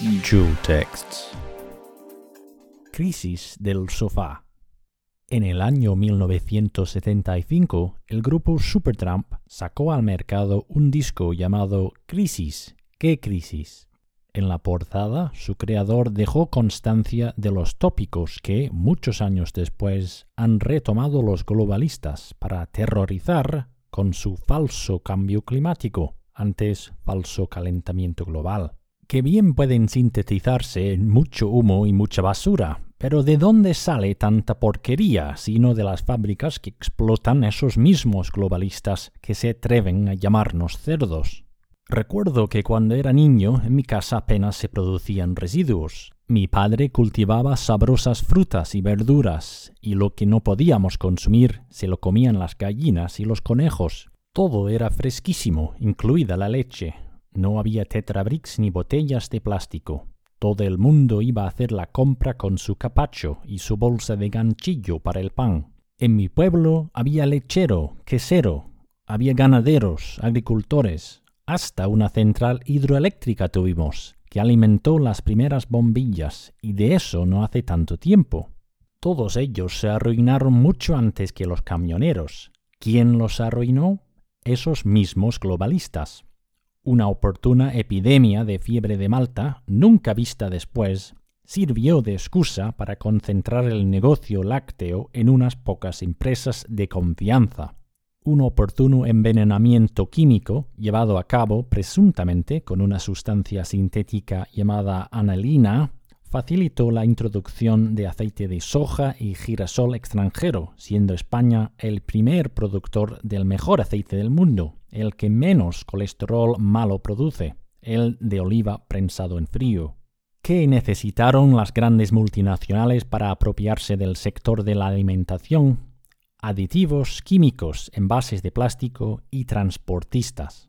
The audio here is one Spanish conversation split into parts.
Jewel Texts. Crisis del sofá. En el año 1975, el grupo Supertramp sacó al mercado un disco llamado Crisis. ¿Qué crisis? En la portada, su creador dejó constancia de los tópicos que, muchos años después, han retomado los globalistas para aterrorizar con su falso cambio climático, antes falso calentamiento global, que bien pueden sintetizarse en mucho humo y mucha basura, pero ¿de dónde sale tanta porquería sino de las fábricas que explotan esos mismos globalistas que se atreven a llamarnos cerdos? Recuerdo que cuando era niño en mi casa apenas se producían residuos. Mi padre cultivaba sabrosas frutas y verduras, y lo que no podíamos consumir se lo comían las gallinas y los conejos. Todo era fresquísimo, incluida la leche. No había tetrabricks ni botellas de plástico. Todo el mundo iba a hacer la compra con su capacho y su bolsa de ganchillo para el pan. En mi pueblo había lechero, quesero, había ganaderos, agricultores, hasta una central hidroeléctrica tuvimos, que alimentó las primeras bombillas, y de eso no hace tanto tiempo. Todos ellos se arruinaron mucho antes que los camioneros. ¿Quién los arruinó? Esos mismos globalistas una oportuna epidemia de fiebre de Malta, nunca vista después, sirvió de excusa para concentrar el negocio lácteo en unas pocas empresas de confianza. Un oportuno envenenamiento químico, llevado a cabo presuntamente con una sustancia sintética llamada anilina, facilitó la introducción de aceite de soja y girasol extranjero, siendo España el primer productor del mejor aceite del mundo, el que menos colesterol malo produce, el de oliva prensado en frío. ¿Qué necesitaron las grandes multinacionales para apropiarse del sector de la alimentación? Aditivos químicos, envases de plástico y transportistas.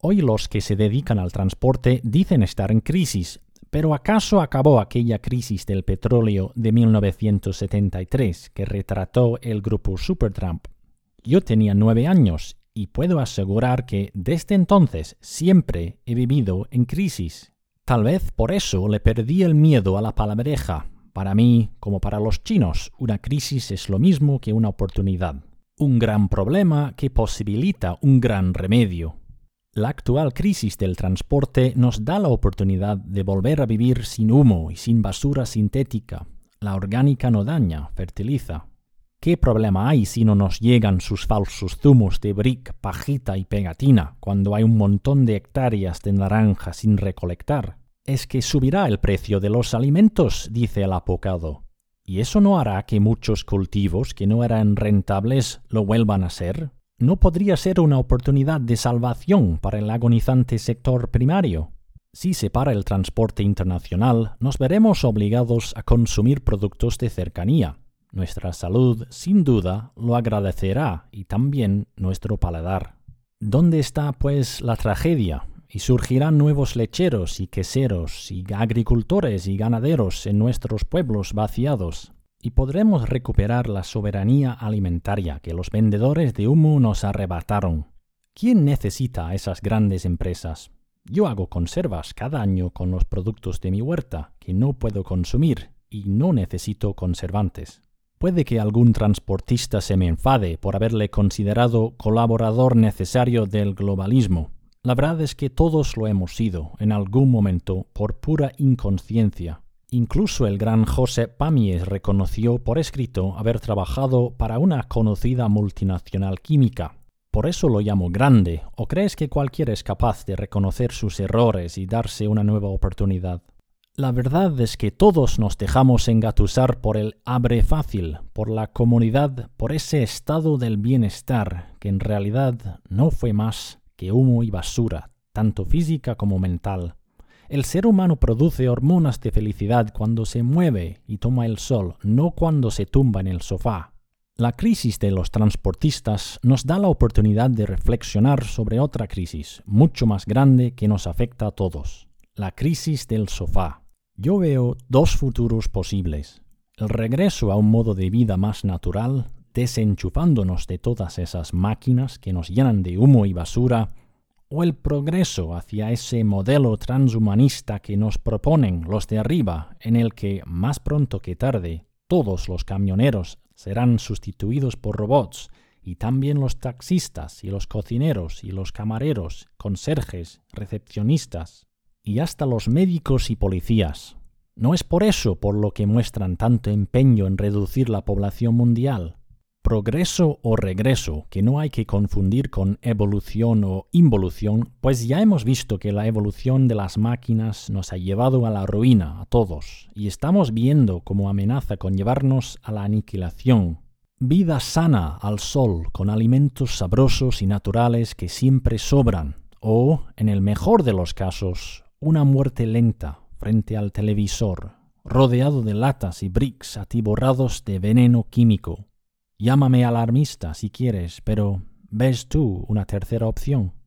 Hoy los que se dedican al transporte dicen estar en crisis, pero ¿acaso acabó aquella crisis del petróleo de 1973 que retrató el grupo Supertramp? Yo tenía nueve años y puedo asegurar que desde entonces siempre he vivido en crisis. Tal vez por eso le perdí el miedo a la palabreja. Para mí, como para los chinos, una crisis es lo mismo que una oportunidad. Un gran problema que posibilita un gran remedio. La actual crisis del transporte nos da la oportunidad de volver a vivir sin humo y sin basura sintética. La orgánica no daña, fertiliza. ¿Qué problema hay si no nos llegan sus falsos zumos de brick, pajita y pegatina cuando hay un montón de hectáreas de naranja sin recolectar? Es que subirá el precio de los alimentos, dice el apocado. ¿Y eso no hará que muchos cultivos que no eran rentables lo vuelvan a ser? ¿No podría ser una oportunidad de salvación para el agonizante sector primario? Si se para el transporte internacional, nos veremos obligados a consumir productos de cercanía, nuestra salud, sin duda, lo agradecerá y también nuestro paladar. ¿Dónde está, pues, la tragedia? Y surgirán nuevos lecheros y queseros y agricultores y ganaderos en nuestros pueblos vaciados. Y podremos recuperar la soberanía alimentaria que los vendedores de humo nos arrebataron. ¿Quién necesita a esas grandes empresas? Yo hago conservas cada año con los productos de mi huerta que no puedo consumir y no necesito conservantes. Puede que algún transportista se me enfade por haberle considerado colaborador necesario del globalismo. La verdad es que todos lo hemos sido, en algún momento, por pura inconsciencia. Incluso el gran José Pamies reconoció por escrito haber trabajado para una conocida multinacional química. Por eso lo llamo grande, ¿o crees que cualquiera es capaz de reconocer sus errores y darse una nueva oportunidad? La verdad es que todos nos dejamos engatusar por el abre fácil, por la comunidad, por ese estado del bienestar, que en realidad no fue más que humo y basura, tanto física como mental. El ser humano produce hormonas de felicidad cuando se mueve y toma el sol, no cuando se tumba en el sofá. La crisis de los transportistas nos da la oportunidad de reflexionar sobre otra crisis, mucho más grande que nos afecta a todos, la crisis del sofá. Yo veo dos futuros posibles. El regreso a un modo de vida más natural, desenchufándonos de todas esas máquinas que nos llenan de humo y basura, o el progreso hacia ese modelo transhumanista que nos proponen los de arriba, en el que, más pronto que tarde, todos los camioneros serán sustituidos por robots, y también los taxistas y los cocineros y los camareros, conserjes, recepcionistas, y hasta los médicos y policías. No es por eso por lo que muestran tanto empeño en reducir la población mundial, progreso o regreso, que no hay que confundir con evolución o involución, pues ya hemos visto que la evolución de las máquinas nos ha llevado a la ruina a todos, y estamos viendo como amenaza con llevarnos a la aniquilación. Vida sana al sol, con alimentos sabrosos y naturales que siempre sobran, o, en el mejor de los casos, una muerte lenta frente al televisor, rodeado de latas y bricks atiborrados de veneno químico Llámame alarmista si quieres, pero ¿ves tú una tercera opción?